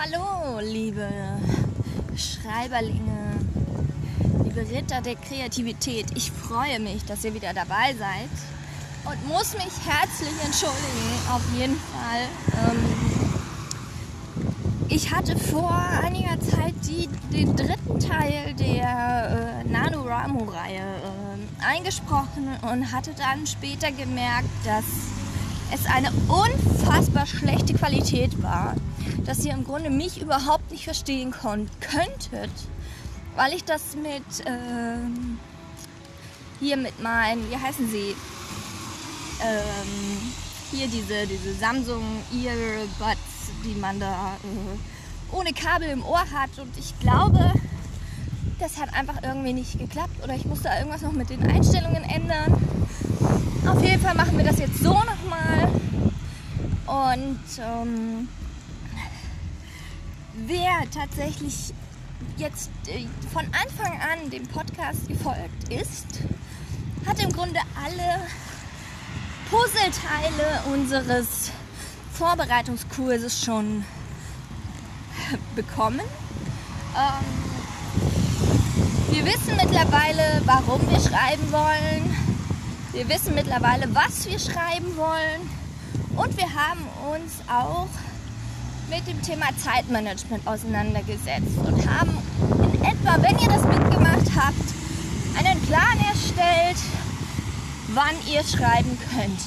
Hallo, liebe Schreiberlinge, liebe Ritter der Kreativität. Ich freue mich, dass ihr wieder dabei seid und muss mich herzlich entschuldigen, auf jeden Fall. Ähm, ich hatte vor einiger Zeit die, den dritten Teil der äh, NaNoWriMo-Reihe äh, eingesprochen und hatte dann später gemerkt, dass es eine unfassbar schlechte Qualität war, dass ihr im Grunde mich überhaupt nicht verstehen könntet, weil ich das mit ähm, hier mit meinen, wie heißen sie, ähm, hier diese, diese Samsung Earbuds, die man da äh, ohne Kabel im Ohr hat und ich glaube, das hat einfach irgendwie nicht geklappt oder ich musste irgendwas noch mit den Einstellungen ändern. Auf jeden Fall machen wir das jetzt so nochmal. Und ähm, wer tatsächlich jetzt äh, von Anfang an dem Podcast gefolgt ist, hat im Grunde alle Puzzleteile unseres Vorbereitungskurses schon bekommen. Ähm, wir wissen mittlerweile, warum wir schreiben wollen. Wir wissen mittlerweile, was wir schreiben wollen. Und wir haben uns auch mit dem Thema Zeitmanagement auseinandergesetzt und haben in etwa, wenn ihr das mitgemacht habt, einen Plan erstellt, wann ihr schreiben könnt.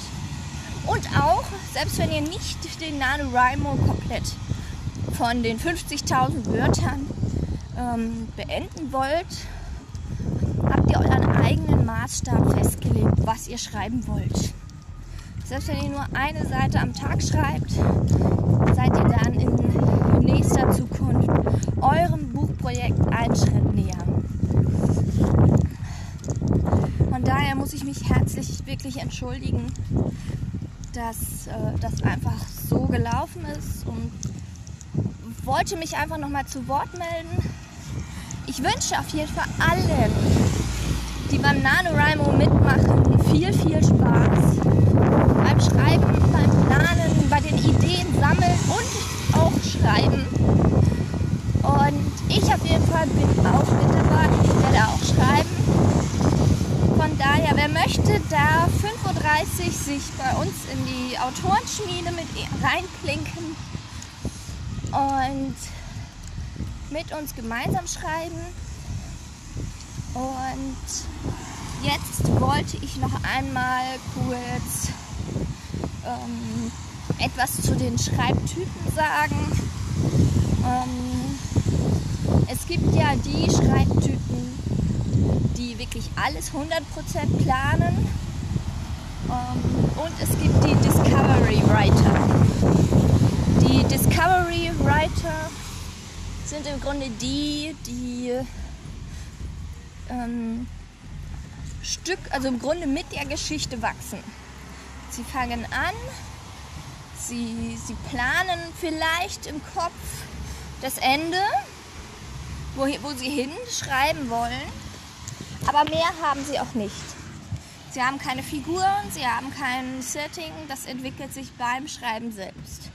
Und auch, selbst wenn ihr nicht den NaNoWriMo komplett von den 50.000 Wörtern ähm, beenden wollt, habt ihr euren eigenen Maßstab festgelegt, was ihr schreiben wollt. Selbst wenn ihr nur eine Seite am Tag schreibt, seid ihr dann in nächster Zukunft eurem Buchprojekt einen Schritt näher. Von daher muss ich mich herzlich wirklich entschuldigen, dass äh, das einfach so gelaufen ist und wollte mich einfach nochmal zu Wort melden. Ich wünsche auf jeden Fall allen, die beim NaNoWriMo mitmachen, viel, viel Spaß Schreiben, beim Planen, bei den Ideen sammeln und auch schreiben. Und ich auf jeden Fall bin auch mit dabei. Ich werde auch schreiben. Von daher, wer möchte, darf 5.30 Uhr sich bei uns in die Autorenschmiede mit reinklinken und mit uns gemeinsam schreiben. Und jetzt wollte ich noch einmal kurz ähm, etwas zu den Schreibtypen sagen. Ähm, es gibt ja die Schreibtypen, die wirklich alles 100% planen. Ähm, und es gibt die Discovery Writer. Die Discovery Writer sind im Grunde die, die ähm, Stück, also im Grunde mit der Geschichte wachsen. Sie fangen an, sie, sie planen vielleicht im Kopf das Ende, wo, wo sie hinschreiben wollen, aber mehr haben sie auch nicht. Sie haben keine Figuren, sie haben kein Setting, das entwickelt sich beim Schreiben selbst.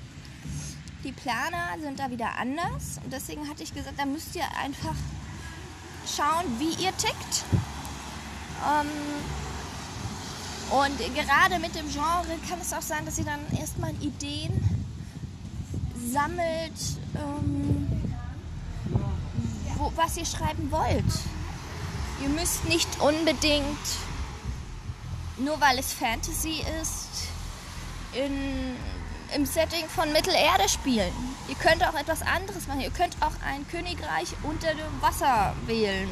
Die Planer sind da wieder anders und deswegen hatte ich gesagt, da müsst ihr einfach schauen, wie ihr tickt. Ähm, und gerade mit dem Genre kann es auch sein, dass ihr dann erstmal Ideen sammelt, ähm, wo, was ihr schreiben wollt. Ihr müsst nicht unbedingt, nur weil es Fantasy ist, in, im Setting von Mittelerde spielen. Ihr könnt auch etwas anderes machen. Ihr könnt auch ein Königreich unter dem Wasser wählen.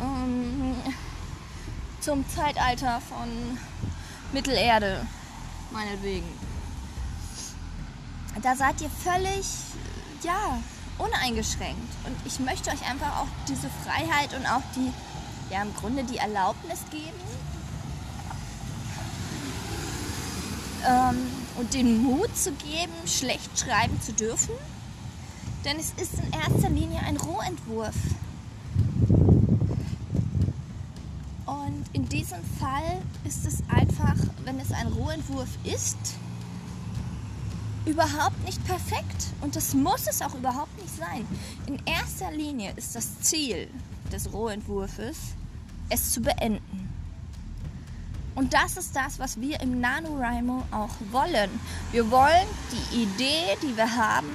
Ähm, zum Zeitalter von Mittelerde, meinetwegen. Da seid ihr völlig, ja, uneingeschränkt. Und ich möchte euch einfach auch diese Freiheit und auch die, ja, im Grunde die Erlaubnis geben. Ähm, und den Mut zu geben, schlecht schreiben zu dürfen. Denn es ist in erster Linie ein Rohentwurf. Und in diesem Fall ist es einfach, wenn es ein Rohentwurf ist, überhaupt nicht perfekt und das muss es auch überhaupt nicht sein. In erster Linie ist das Ziel des Rohentwurfes, es zu beenden. Und das ist das, was wir im NaNoWriMo auch wollen. Wir wollen die Idee, die wir haben,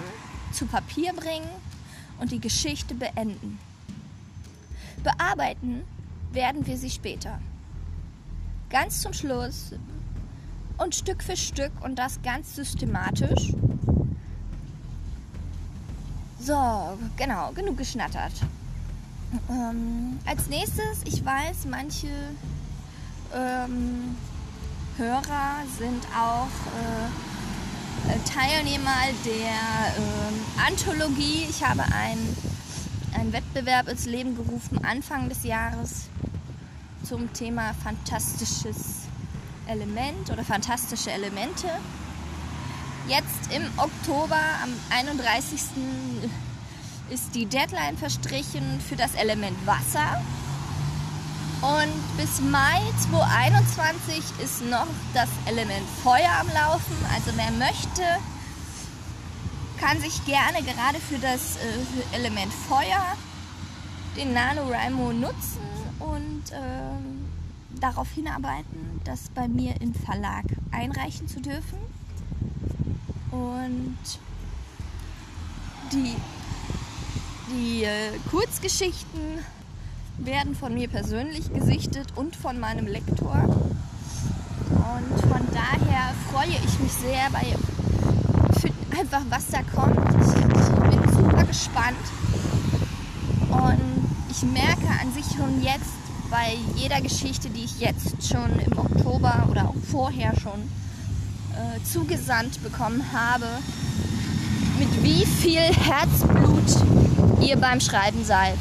zu Papier bringen und die Geschichte beenden. Bearbeiten werden wir sie später. Ganz zum Schluss und Stück für Stück und das ganz systematisch. So, genau, genug geschnattert. Ähm, als nächstes, ich weiß, manche ähm, Hörer sind auch äh, Teilnehmer der äh, Anthologie. Ich habe einen, einen Wettbewerb ins Leben gerufen Anfang des Jahres zum Thema fantastisches Element oder fantastische Elemente. Jetzt im Oktober, am 31. ist die Deadline verstrichen für das Element Wasser. Und bis Mai 2021 ist noch das Element Feuer am Laufen. Also wer möchte, kann sich gerne gerade für das äh, Element Feuer den NaNoWriMo nutzen und äh, darauf hinarbeiten, das bei mir im Verlag einreichen zu dürfen. Und die, die äh, Kurzgeschichten werden von mir persönlich gesichtet und von meinem Lektor. Und von daher freue ich mich sehr bei einfach, was da kommt. Ich, bin super gespannt. Und ich merke an sich schon jetzt bei jeder Geschichte, die ich jetzt schon im Oktober oder auch vorher schon äh, zugesandt bekommen habe, mit wie viel Herzblut ihr beim Schreiben seid.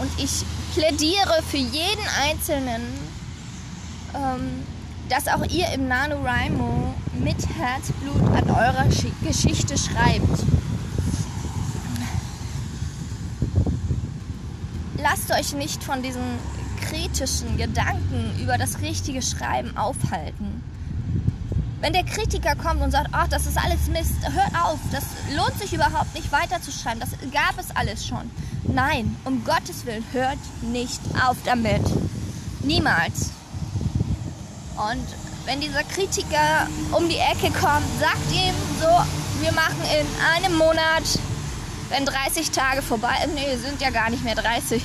Und ich plädiere für jeden Einzelnen, ähm, dass auch ihr im NaNoWriMo mit Herzblut an eurer Geschichte schreibt. Lasst euch nicht von diesen kritischen Gedanken über das richtige Schreiben aufhalten. Wenn der Kritiker kommt und sagt, ach, das ist alles Mist, hört auf, das lohnt sich überhaupt nicht weiterzuschreiben, das gab es alles schon. Nein, um Gottes Willen, hört nicht auf damit. Niemals. Und wenn dieser Kritiker um die Ecke kommt, sagt ihm so, wir machen in einem Monat, wenn 30 Tage vorbei, nee, sind ja gar nicht mehr 30,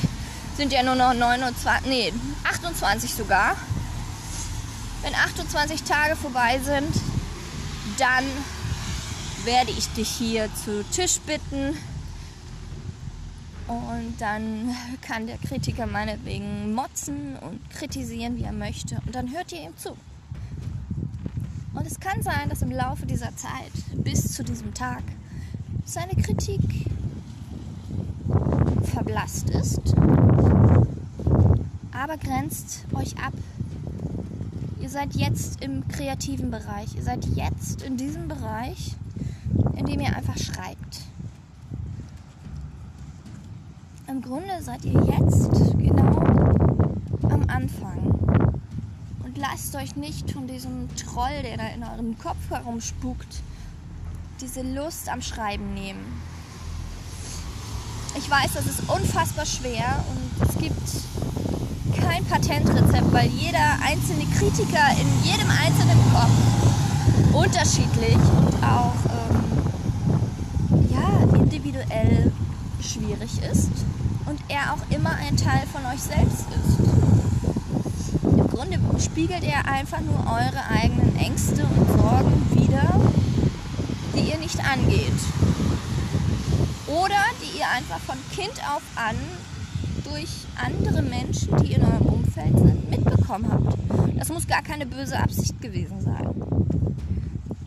sind ja nur noch 29, nee, 28 sogar wenn 28 Tage vorbei sind, dann werde ich dich hier zu Tisch bitten. Und dann kann der Kritiker meinetwegen motzen und kritisieren, wie er möchte. Und dann hört ihr ihm zu. Und es kann sein, dass im Laufe dieser Zeit, bis zu diesem Tag, seine Kritik verblasst ist, aber grenzt euch ab Ihr seid jetzt im kreativen Bereich. Ihr seid jetzt in diesem Bereich, in dem ihr einfach schreibt. Im Grunde seid ihr jetzt genau am Anfang. Lasst euch nicht von diesem Troll, der da in eurem Kopf herumspukt, diese Lust am Schreiben nehmen. Ich weiß, das ist unfassbar schwer und es gibt kein Patentrezept, weil jeder einzelne Kritiker in jedem einzelnen Kopf unterschiedlich und auch ähm, ja, individuell schwierig ist und er auch immer ein Teil von euch selbst ist. Grunde spiegelt er einfach nur eure eigenen Ängste und Sorgen wider, die ihr nicht angeht. Oder die ihr einfach von Kind auf an durch andere Menschen, die in eurem Umfeld sind, mitbekommen habt. Das muss gar keine böse Absicht gewesen sein.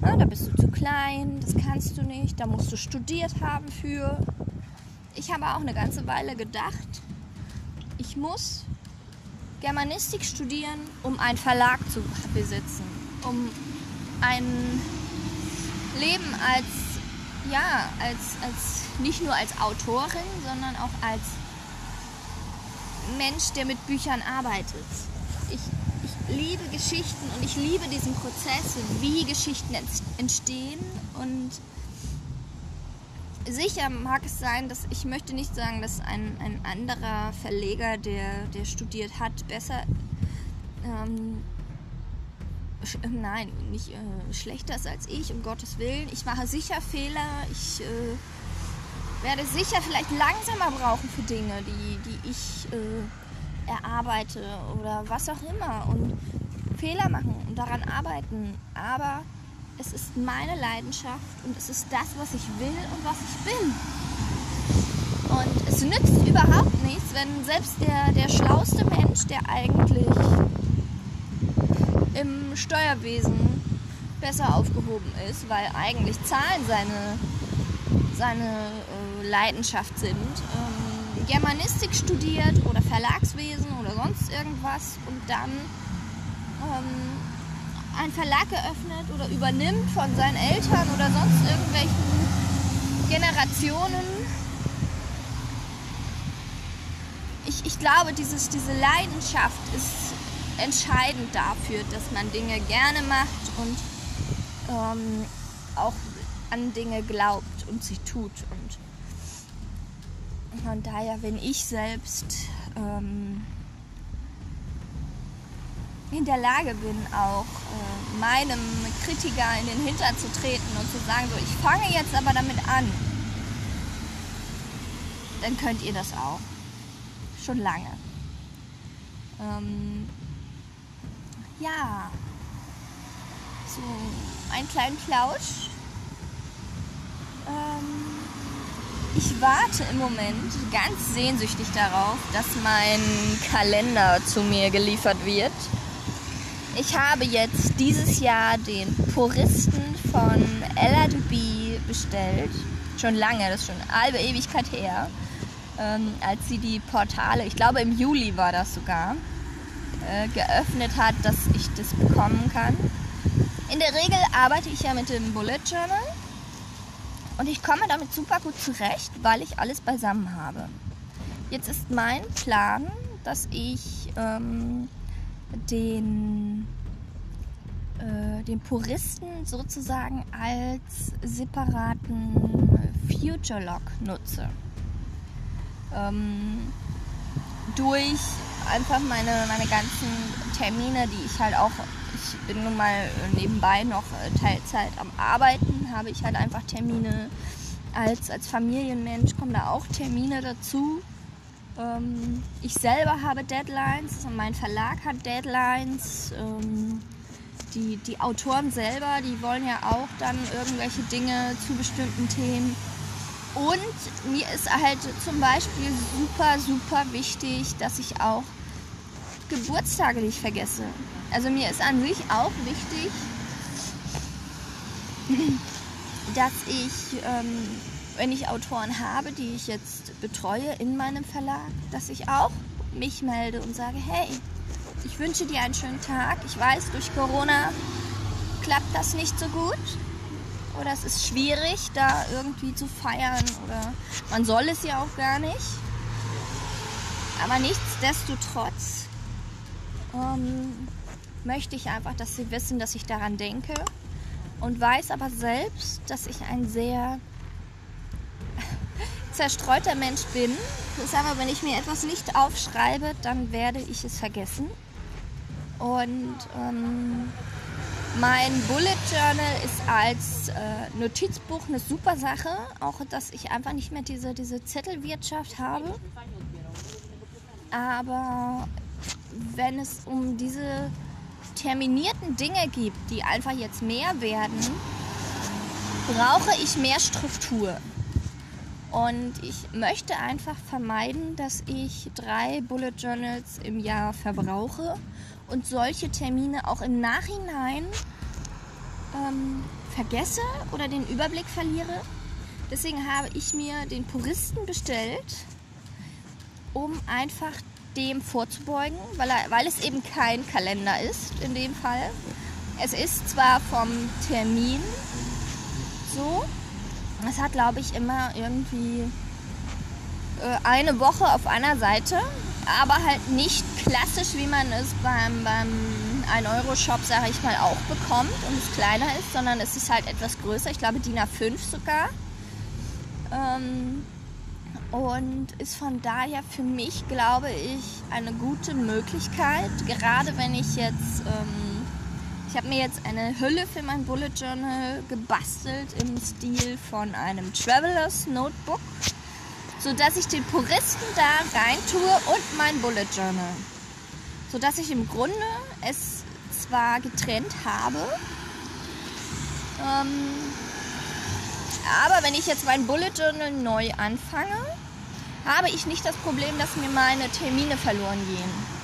Na, da bist du zu klein, das kannst du nicht, da musst du studiert haben für. Ich habe auch eine ganze Weile gedacht, ich muss Germanistik studieren, um einen Verlag zu besitzen, um ein Leben als ja, als, als nicht nur als Autorin, sondern auch als Mensch, der mit Büchern arbeitet. Ich, ich liebe Geschichten und ich liebe diesen Prozess, wie Geschichten entstehen und sicher mag es sein, dass ich möchte nicht sagen, dass ein, ein anderer Verleger, der, der studiert hat, besser ähm, äh, nein, nicht äh, schlechter ist als ich, um Gottes Willen. Ich mache sicher Fehler. Ich äh, werde sicher vielleicht langsamer brauchen für Dinge, die, die ich äh, erarbeite oder was auch immer. Und Fehler machen und daran arbeiten. Aber es ist meine Leidenschaft und es ist das, was ich will und was ich bin. Und es nützt überhaupt nichts, wenn selbst der, der schlauste Mensch, der eigentlich im Steuerwesen besser aufgehoben ist, weil eigentlich Zahlen seine, seine äh, Leidenschaft sind, ähm, Germanistik studiert oder Verlagswesen oder sonst irgendwas und dann ähm, einen Verlag eröffnet oder übernimmt von seinen Eltern oder sonst irgendwelchen Generationen. Ich, ich glaube, dieses, diese Leidenschaft ist entscheidend dafür, dass man Dinge gerne macht und ähm, auch an Dinge glaubt und sie tut. Und von daher, wenn ich selbst ähm, in der Lage bin, auch äh, meinem Kritiker in den Hintern zu treten und zu sagen, so, ich fange jetzt aber damit an, dann könnt ihr das auch. Schon lange. Ähm, ja, so einen kleinen Plausch. Ähm, ich warte im Moment ganz sehnsüchtig darauf, dass mein Kalender zu mir geliefert wird. Ich habe jetzt dieses Jahr den Puristen von Ella Duby bestellt. Schon lange, das ist schon eine halbe Ewigkeit her. Ähm, als sie die Portale, ich glaube im Juli war das sogar, äh, geöffnet hat, dass ich das bekommen kann. In der Regel arbeite ich ja mit dem Bullet Journal und ich komme damit super gut zurecht, weil ich alles beisammen habe. Jetzt ist mein Plan, dass ich ähm, den, äh, den Puristen sozusagen als separaten Future Log nutze. Ähm, durch einfach meine, meine ganzen Termine, die ich halt auch, ich bin nun mal nebenbei noch äh, Teilzeit am Arbeiten, habe ich halt einfach Termine. Als, als Familienmensch kommen da auch Termine dazu. Ähm, ich selber habe Deadlines, also mein Verlag hat Deadlines. Ähm, die, die Autoren selber, die wollen ja auch dann irgendwelche Dinge zu bestimmten Themen. Und mir ist halt zum Beispiel super, super wichtig, dass ich auch Geburtstage nicht vergesse. Also mir ist an sich auch wichtig, dass ich, ähm, wenn ich Autoren habe, die ich jetzt betreue in meinem Verlag, dass ich auch mich melde und sage, hey, ich wünsche dir einen schönen Tag. Ich weiß, durch Corona klappt das nicht so gut. Oder es ist schwierig, da irgendwie zu feiern. Oder man soll es ja auch gar nicht. Aber nichtsdestotrotz ähm, möchte ich einfach, dass sie wissen, dass ich daran denke und weiß aber selbst, dass ich ein sehr zerstreuter Mensch bin. Das aber, wenn ich mir etwas nicht aufschreibe, dann werde ich es vergessen. Und ähm, mein Bullet Journal ist als äh, Notizbuch eine super Sache, auch dass ich einfach nicht mehr diese, diese Zettelwirtschaft habe. Aber wenn es um diese terminierten Dinge gibt, die einfach jetzt mehr werden, brauche ich mehr Struktur. Und ich möchte einfach vermeiden, dass ich drei Bullet Journals im Jahr verbrauche und solche Termine auch im Nachhinein ähm, vergesse oder den Überblick verliere. Deswegen habe ich mir den Puristen bestellt, um einfach dem vorzubeugen, weil, er, weil es eben kein Kalender ist in dem Fall. Es ist zwar vom Termin so, es hat glaube ich immer irgendwie äh, eine Woche auf einer Seite, aber halt nicht klassisch, wie man es beim, beim 1-Euro-Shop, sage ich mal, auch bekommt und es kleiner ist, sondern es ist halt etwas größer. Ich glaube DIN A5 sogar. Ähm, und ist von daher für mich, glaube ich, eine gute Möglichkeit, gerade wenn ich jetzt, ähm, ich habe mir jetzt eine Hülle für mein Bullet Journal gebastelt im Stil von einem Travelers Notebook, sodass ich den Puristen da rein tue und mein Bullet Journal. Sodass ich im Grunde es zwar getrennt habe, ähm, aber wenn ich jetzt mein Bullet Journal neu anfange, habe ich nicht das Problem, dass mir meine Termine verloren gehen.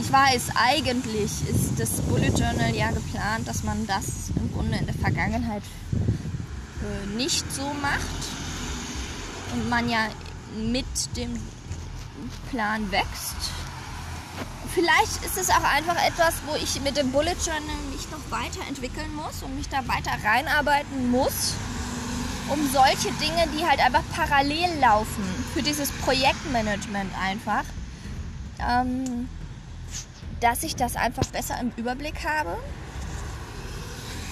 Ich weiß, eigentlich ist das Bullet Journal ja geplant, dass man das im Grunde in der Vergangenheit äh, nicht so macht und man ja mit dem Plan wächst. Vielleicht ist es auch einfach etwas, wo ich mit dem Bullet Journal mich noch weiterentwickeln muss und mich da weiter reinarbeiten muss um solche Dinge, die halt einfach parallel laufen, für dieses Projektmanagement einfach, ähm, dass ich das einfach besser im Überblick habe.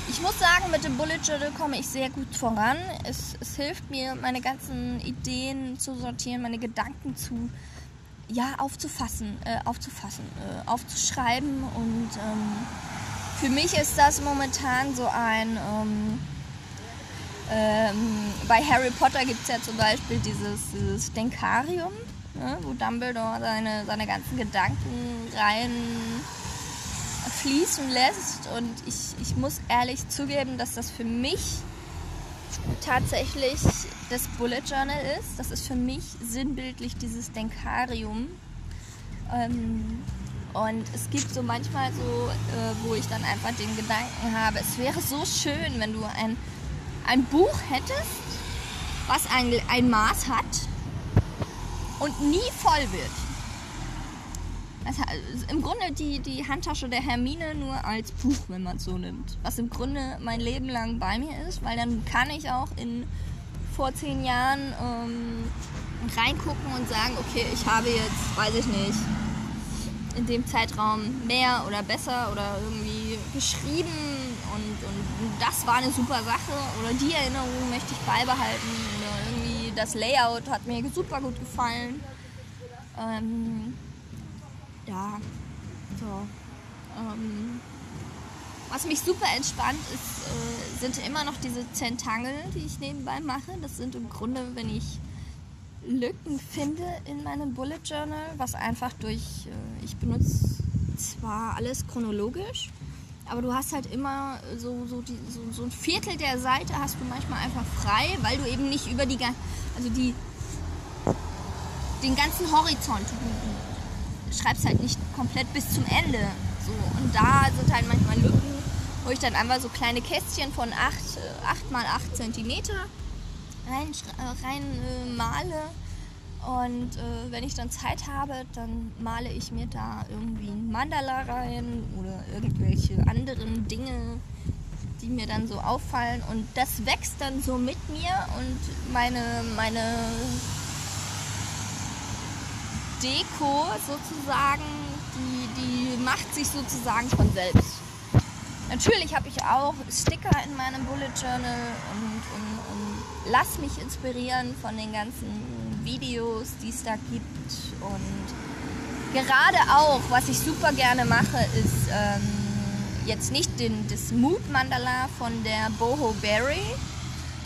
Ich muss sagen, mit dem Bullet Journal komme ich sehr gut voran. Es, es hilft mir, meine ganzen Ideen zu sortieren, meine Gedanken zu ja, aufzufassen, äh, aufzufassen, äh, aufzuschreiben. Und ähm, für mich ist das momentan so ein ähm, ähm, bei Harry Potter gibt es ja zum Beispiel dieses, dieses Denkarium, ne, wo Dumbledore seine, seine ganzen Gedanken rein fließen lässt. Und ich, ich muss ehrlich zugeben, dass das für mich tatsächlich das Bullet Journal ist. Das ist für mich sinnbildlich dieses Denkarium. Ähm, und es gibt so manchmal so, äh, wo ich dann einfach den Gedanken habe, es wäre so schön, wenn du ein ein Buch hättest, was ein, ein Maß hat und nie voll wird. Also Im Grunde die, die Handtasche der Hermine nur als Buch, wenn man es so nimmt. Was im Grunde mein Leben lang bei mir ist, weil dann kann ich auch in vor zehn Jahren ähm, reingucken und sagen, okay, ich habe jetzt, weiß ich nicht, in dem Zeitraum mehr oder besser oder irgendwie geschrieben und, und das war eine super Sache oder die Erinnerung möchte ich beibehalten das Layout hat mir super gut gefallen. Ähm, ja, so. Ähm, was mich super entspannt ist, äh, sind immer noch diese Zentangle, die ich nebenbei mache. Das sind im Grunde, wenn ich Lücken finde in meinem Bullet Journal, was einfach durch, äh, ich benutze zwar alles chronologisch, aber du hast halt immer so, so, die, so, so ein Viertel der Seite hast du manchmal einfach frei, weil du eben nicht über die, also die, den ganzen Horizont, du schreibst halt nicht komplett bis zum Ende. So, und da sind halt manchmal Lücken, wo ich dann einfach so kleine Kästchen von 8, 8 mal 8 cm rein, rein äh, male und äh, wenn ich dann Zeit habe, dann male ich mir da irgendwie ein Mandala rein oder irgendwelche anderen Dinge, die mir dann so auffallen. Und das wächst dann so mit mir und meine, meine Deko sozusagen, die, die macht sich sozusagen von selbst. Natürlich habe ich auch Sticker in meinem Bullet Journal und, und, und lass mich inspirieren von den ganzen Videos, die es da gibt. Und gerade auch, was ich super gerne mache, ist ähm, jetzt nicht den, das Mood Mandala von der Boho Berry,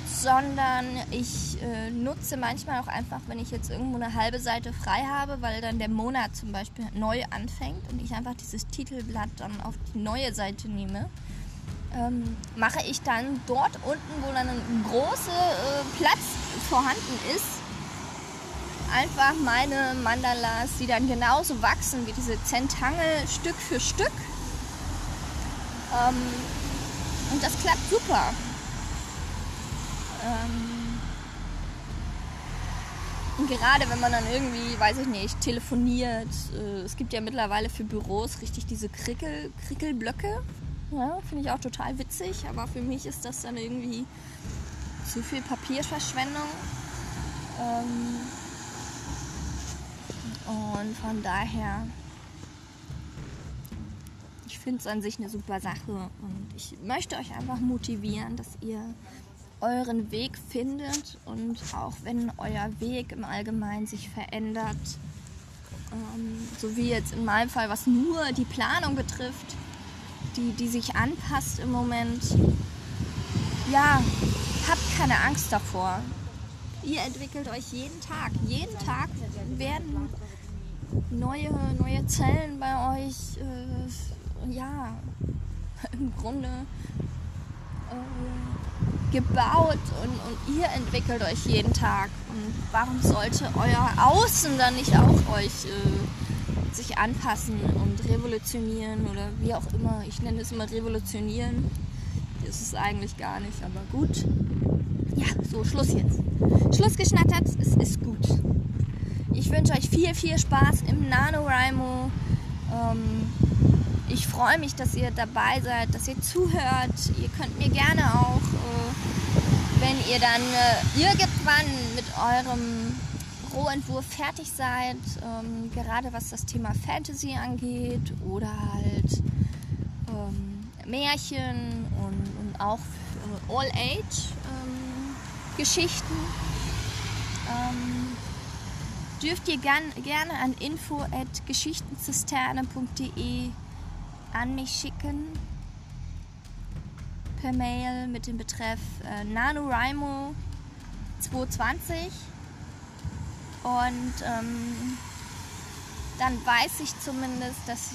sondern ich äh, nutze manchmal auch einfach, wenn ich jetzt irgendwo eine halbe Seite frei habe, weil dann der Monat zum Beispiel neu anfängt und ich einfach dieses Titelblatt dann auf die neue Seite nehme. Ähm, mache ich dann dort unten, wo dann ein großer äh, Platz vorhanden ist, einfach meine Mandalas, die dann genauso wachsen wie diese Zentangle Stück für Stück. Ähm, und das klappt super. Ähm, und gerade wenn man dann irgendwie, weiß ich nicht, telefoniert, äh, es gibt ja mittlerweile für Büros richtig diese Krickel, Krickelblöcke. Ja, Finde ich auch total witzig, aber für mich ist das dann irgendwie zu viel Papierverschwendung. Ähm, und von daher, finde es an sich eine super Sache und ich möchte euch einfach motivieren, dass ihr euren Weg findet und auch wenn euer Weg im Allgemeinen sich verändert, ähm, so wie jetzt in meinem Fall, was nur die Planung betrifft, die, die sich anpasst im Moment, ja, habt keine Angst davor. Ihr entwickelt euch jeden Tag. Jeden Tag werden neue, neue Zellen bei euch, äh, ja, im Grunde äh, gebaut und, und ihr entwickelt euch jeden Tag. Und warum sollte euer Außen dann nicht auch euch äh, sich anpassen und revolutionieren oder wie auch immer? Ich nenne es immer revolutionieren. Ist es eigentlich gar nicht, aber gut. Ja, so, Schluss jetzt. Schluss geschnattert, es ist gut. Ich wünsche euch viel, viel Spaß im NaNoWriMo. Ähm, ich freue mich, dass ihr dabei seid, dass ihr zuhört. Ihr könnt mir gerne auch, äh, wenn ihr dann äh, irgendwann mit eurem Rohentwurf fertig seid, ähm, gerade was das Thema Fantasy angeht oder halt ähm, Märchen und, und auch äh, All-Age-Geschichten, ähm, dürft ihr gern, gerne an info.geschichtenzisterne.de an mich schicken. Per Mail mit dem Betreff äh, NaNoWriMo 220. Und ähm, dann weiß ich zumindest, dass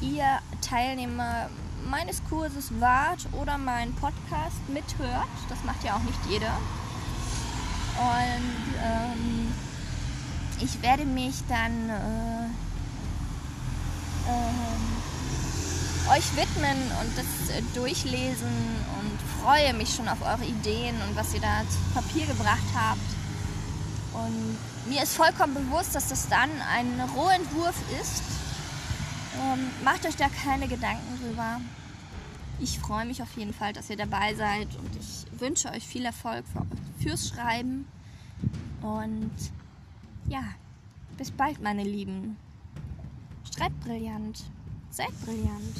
ihr Teilnehmer meines Kurses wart oder meinen Podcast mithört. Das macht ja auch nicht jeder. Und ähm, ich werde mich dann äh, äh, euch widmen und das äh, durchlesen und freue mich schon auf eure Ideen und was ihr da zu Papier gebracht habt. Und mir ist vollkommen bewusst, dass das dann ein Rohentwurf ist. Ähm, macht euch da keine Gedanken drüber. Ich freue mich auf jeden Fall, dass ihr dabei seid und ich wünsche euch viel Erfolg für, fürs Schreiben. Und ja, bis bald, meine Lieben. Schreibt brillant. Seid brillant.